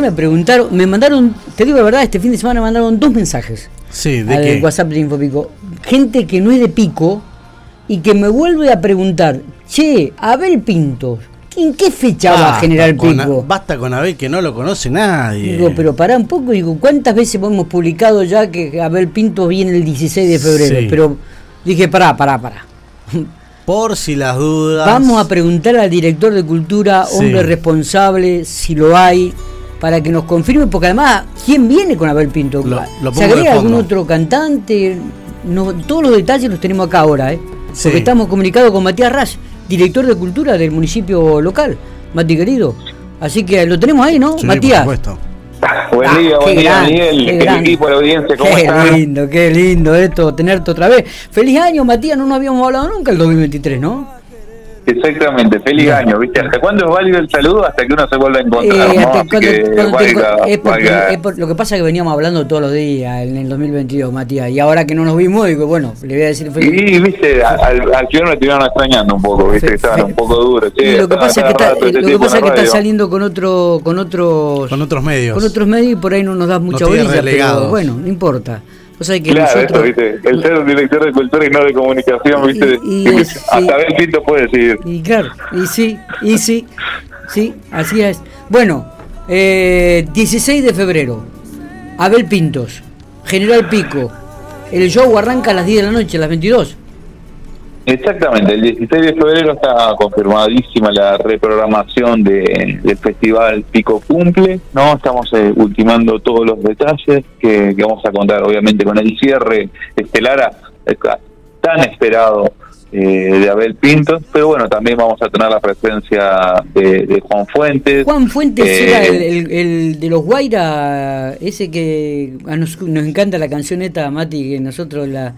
Me preguntaron, me mandaron, te digo la verdad, este fin de semana me mandaron dos mensajes. Sí, ¿de al qué? WhatsApp de Infopico. Gente que no es de Pico y que me vuelve a preguntar, che, Abel Pintos, ¿en qué fecha va generar con- Pico? Basta con Abel que no lo conoce nadie. Digo, pero pará un poco, digo, ¿cuántas veces hemos publicado ya que Abel Pintos viene el 16 de febrero? Sí. Pero dije, pará, pará, pará. Por si las dudas. Vamos a preguntar al director de cultura, Sí. hombre responsable, si lo hay, para que nos confirme, porque además, ¿quién viene con Abel Pinto? Lo- lo ¿Se agrega algún otro cantante? No, todos los detalles los tenemos acá ahora, ¿eh? Sí. Porque estamos comunicados con Matías Rash, director de cultura del municipio local, Mati querido. Así que lo tenemos ahí, ¿no, Sí, Matías? por supuesto. Buen Ah, día, qué buen día, grande, Miguel, qué equipo, la audiencia, ¿cómo Qué están? lindo, qué lindo esto, tenerte otra vez. Feliz año, Matías, no nos habíamos hablado nunca el 2023, ¿no? Exactamente, feliz año, ¿viste? ¿Hasta cuándo es válido el saludo? Hasta que uno se vuelva a Eh, encontrar, ¿no? hasta Así cuando- que cuando te- valga- es porque- valga- es por- lo que pasa es que veníamos hablando todos los días en el 2022, Matías, y ahora que no nos vimos, digo, bueno, le voy a decir feliz. Y, viste, al, al final me estuvieron extrañando un poco, viste, Fe- que estaban fe- un poco duros. Y lo que pasa es que, está, este eh, lo que, pasa es que está saliendo con otro con otros Con otros medios. con otros medios y por ahí no nos das mucha bolilla, pero bueno, no importa. O sea que Claro, nosotros eso, viste, el ser un director de cultura y no de comunicación, viste, Y- y- hasta sí. Pinto puede decir. Y claro, y sí, y sí, sí, así es. Bueno, eh, 16 de febrero, Abel Pintos, General Pico. El show arranca a las 10 de la noche, a las 22. Exactamente, el 16 de febrero está confirmadísima la reprogramación de, del festival Pico Cumple, ¿no? Estamos eh, ultimando todos los detalles que, que vamos a contar, obviamente, con el cierre estelar tan esperado eh, de Abel Pinto, pero bueno, también vamos a tener la presencia de, de Juan Fuentes. Juan Fuentes Eh, era el, el- el de los Guaira, ese que a nos, nos encanta la canción esta, Mati, que nosotros la...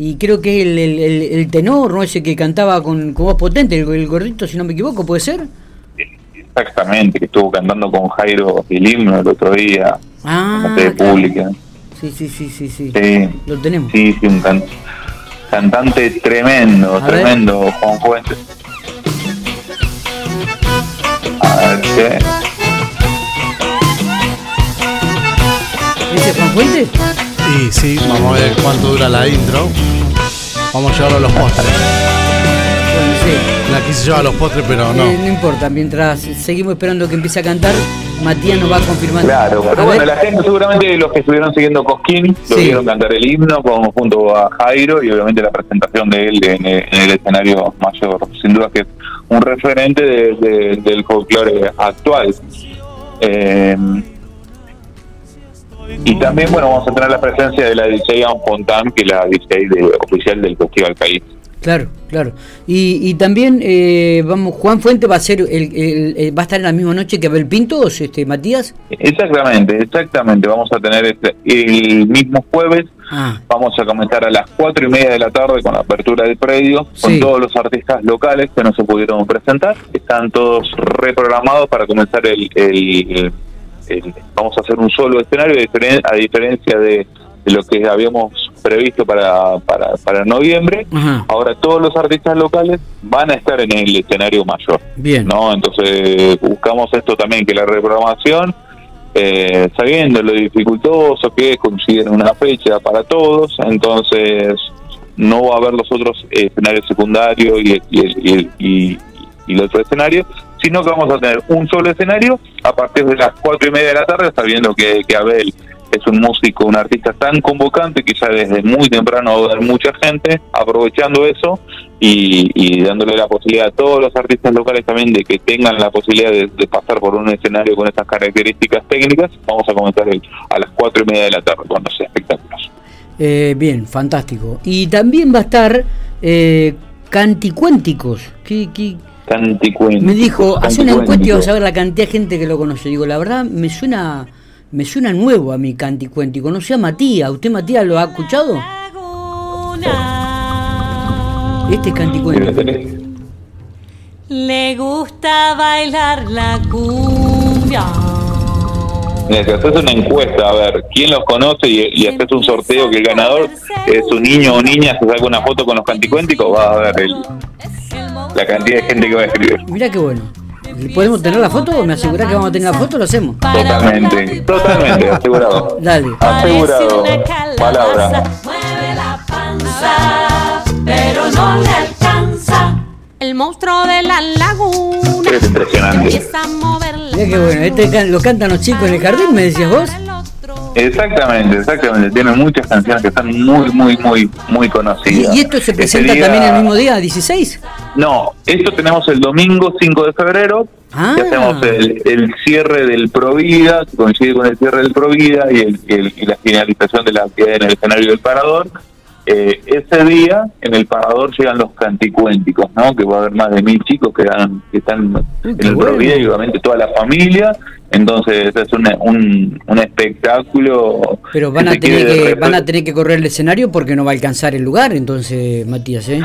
Y creo que el, el, el- el tenor, ¿no? Ese que cantaba con, con voz potente, el, gordito, si no me equivoco, ¿puede ser? Exactamente, que estuvo cantando con Jairo el himno el otro día, Ah, en la claro. pública. Sí, sí, sí, sí, sí. Sí. Lo tenemos. Sí, sí, un can- cantante tremendo, A ver. tremendo, Juan Fuentes. A ver qué. ¿Ese es Juan Fuentes? Y sí, vamos a ver cuánto dura la intro. Vamos a llevarlo a los postres. Bueno, sí. La quise llevar a los postres, pero no. Eh, no importa, mientras seguimos esperando que empiece a cantar, Matías nos va confirmando. Claro, A pero bueno, ver. la gente seguramente los que estuvieron siguiendo Cosquín lo Sí. vieron cantar el himno con, junto a Jairo y obviamente la presentación de él en, el- en el escenario mayor. Sin duda que es un referente de- de- del folclore actual. Eh, y también, bueno, vamos a tener la presencia de la DJ Anne Fontán, que es la DJ de- oficial del Festival País. Claro, claro. Y, y también, eh, vamos, Juan Fuente va a ser el, el- el- va a estar en la misma noche que Abel Pintos, este, Matías. Exactamente, exactamente. Vamos a tener este- el mismo jueves Ah, Vamos a comenzar a las cuatro y media de la tarde con la apertura del predio, con Sí. todos los artistas locales que no se pudieron presentar. Están todos reprogramados para comenzar el... el- el- vamos a hacer un solo escenario, a diferen- a diferencia de, de lo que habíamos previsto para, para, para noviembre. Ajá. Ahora todos los artistas locales van a estar en el escenario mayor. Bien. ¿no? Entonces buscamos esto también, que la reprogramación, eh, sabiendo lo dificultoso que es conseguir una fecha para todos, entonces no va a haber los otros escenarios secundarios y, y, y, y- y el otro escenario, sino que vamos a tener un solo escenario a partir de las cuatro y media de la tarde, sabiendo que, que Abel es un músico, un artista tan convocante que ya desde muy temprano va a haber mucha gente aprovechando eso y, y dándole la posibilidad a todos los artistas locales también de que tengan la posibilidad de, pasar por un escenario con estas características técnicas. Vamos a comenzar a las cuatro y media de la tarde con los espectáculos. Eh, bien, fantástico. Y también va a estar eh, Canticuénticos. ¿Qué, qué? Canticuénticos, Me dijo, hace una encuesta y vas a ver la cantidad de gente que lo conoce. Digo, la verdad, me suena me suena nuevo a mi Canticuéntico. No sé a Matías. ¿Usted, Matías, lo ha escuchado? Este es Canticuéntico. Le gusta bailar la cumbia. Mira, si haces una encuesta a ver quién los conoce y, y haces un sorteo que el ganador es un niño o niña, se saca una foto con los canticuénticos, va a ver el- la cantidad de gente que va a escribir. Mirá qué bueno. ¿Podemos tener la foto? ¿Me asegurás que vamos a tener la foto? Lo hacemos. Totalmente, totalmente, asegurado. Dale. Asegurado. Palabra. Mueve la panza, pero no le alcanza. El monstruo de la laguna Es impresionante. Qué bueno. Este lo cantan los chicos en el jardín, me decías vos. Exactamente, exactamente. Tiene muchas canciones que están muy, muy, muy, muy ¿Y, conocidas. y esto se Ese presenta día- también el mismo día, 16? No, esto tenemos el domingo 5 de febrero. Ah. que hacemos el, el cierre del Provida, que coincide con el cierre del Provida y, el, y el- y la finalización de la actividad en el escenario del Parador. Eh, ese día en el Parador llegan los canticuénticos, ¿no? Que va a haber más de mil chicos que, dan- que están Uy, en el bueno. Provida y obviamente toda la familia. Entonces es un, un, un espectáculo. Pero van a, tener que, van a tener que correr el escenario porque no va a alcanzar el lugar, entonces, Matías, ¿eh?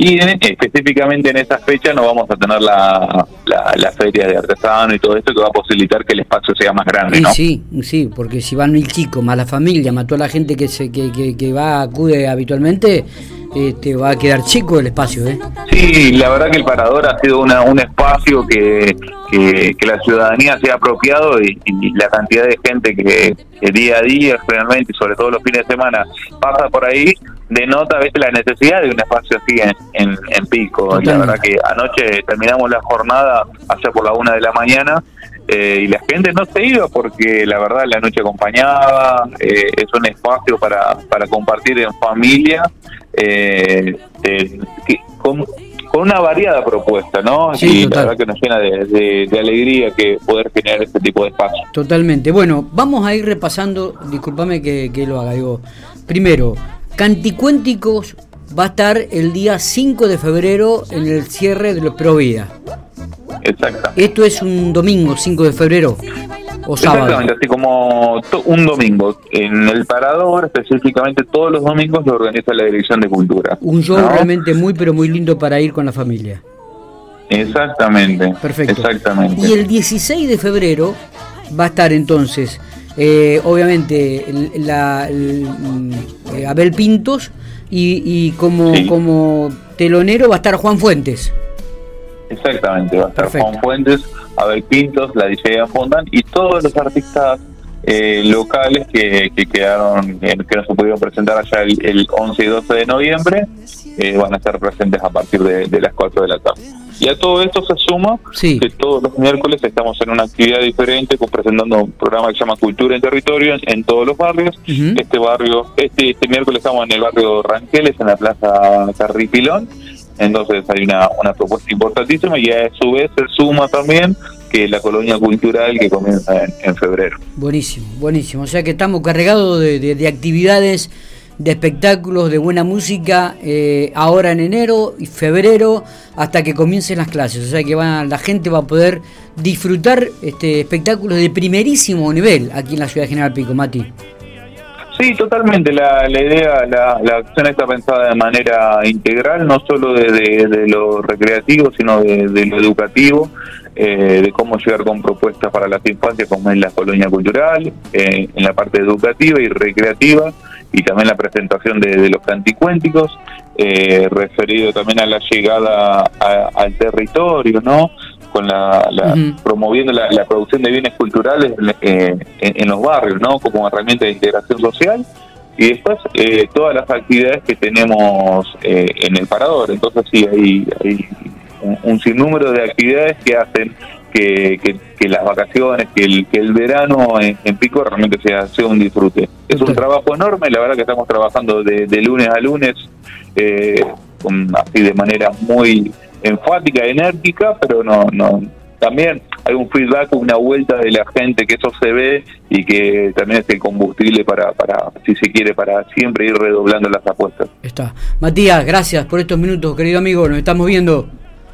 Y en- específicamente en esa fecha no vamos a tener la, la, la feria de artesano y todo esto que va a posibilitar que el espacio sea más grande, ¿no? sí, sí, porque si van mil chicos, más la familia, más toda la gente que se que, que, que va, acude habitualmente, este, va a quedar chico el espacio, ¿eh? Sí, la verdad que el Parador ha sido una, un espacio que, que, que la ciudadanía se ha apropiado y, y la cantidad de gente que, que día a día, realmente, y sobre todo los fines de semana, pasa por ahí, denota a veces la necesidad de un espacio así en, en, en pico. Y La verdad que anoche terminamos la jornada allá por la una de la mañana eh, y la gente no se iba porque la verdad la noche acompañaba, eh, es un espacio para, para compartir en familia, eh, eh, que- con, con una variada propuesta, ¿no? Sí, y total. la verdad que nos llena de, de- de alegría que poder generar este tipo de espacio. Totalmente. Bueno, vamos a ir repasando, discúlpame que, que lo haga, digo, primero, Canticuénticos va a estar el día 5 de febrero en el cierre de los Provida. Exacto. Esto es un domingo, 5 de febrero, o sábado. Exactamente, así como un domingo. En el Parador, específicamente todos los domingos, lo organiza la Dirección de Cultura. Un show ¿no? realmente muy, pero muy lindo para ir con la familia. Exactamente. Perfecto. Exactamente. Y el 16 de febrero va a estar entonces, eh, obviamente, la, el, mm, eh, Abel Pintos y, y como, Sí. como telonero va a estar Juan Fuentes. Exactamente, va a estar Perfecto. Juan Fuentes, Abel Pintos, la DJ Fondan y todos los artistas eh, locales que, que quedaron, eh, que no se pudieron presentar allá el, el 11 y 12 de noviembre, eh, van a estar presentes a partir de, de las 4 de la tarde. Y a todo esto se suma Sí. que todos los miércoles estamos en una actividad diferente, presentando un programa que se llama Cultura en Territorio en, en todos los barrios. Este barrio, este, este miércoles estamos en el barrio Ranqueles, en la plaza Carripilón. Entonces hay una, una propuesta importantísima y a su vez se suma también que la colonia cultural que comienza en, febrero. Buenísimo, buenísimo. O sea que estamos cargados de actividades, de espectáculos, de buena música, eh, ahora en enero y febrero, hasta que comiencen las clases. O sea que va, la gente va a poder disfrutar este, espectáculos de primerísimo nivel aquí en la ciudad de General Pico, Mati. Sí, totalmente. La, la idea, la, la acción está pensada de manera integral, no solo de, de- lo recreativo, sino de, lo educativo, eh, de cómo llegar con propuestas para las infancias, como es la colonia cultural, eh, en la parte educativa y recreativa, y también la presentación de, los canticuénticos, eh, referido también a la llegada al territorio, ¿no? Con la, la- promoviendo la, la producción de bienes culturales eh, en, en los barrios, ¿no? Como herramienta de integración social y después eh, todas las actividades que tenemos eh, en el parador. Entonces sí, hay, hay un, un sinnúmero de actividades que hacen que, que- que las vacaciones, que el, que el verano en, en Pico realmente sea, sea un disfrute. Es un trabajo enorme, la verdad que estamos trabajando de, de lunes a lunes, eh, con- así de manera muy enfática, enérgica, pero no, no, también hay un feedback, una vuelta de la gente, que eso se ve y que también es el combustible para, para, si se quiere, para siempre ir redoblando las apuestas. Está. Matías, gracias por estos minutos, querido amigo. Nos estamos viendo.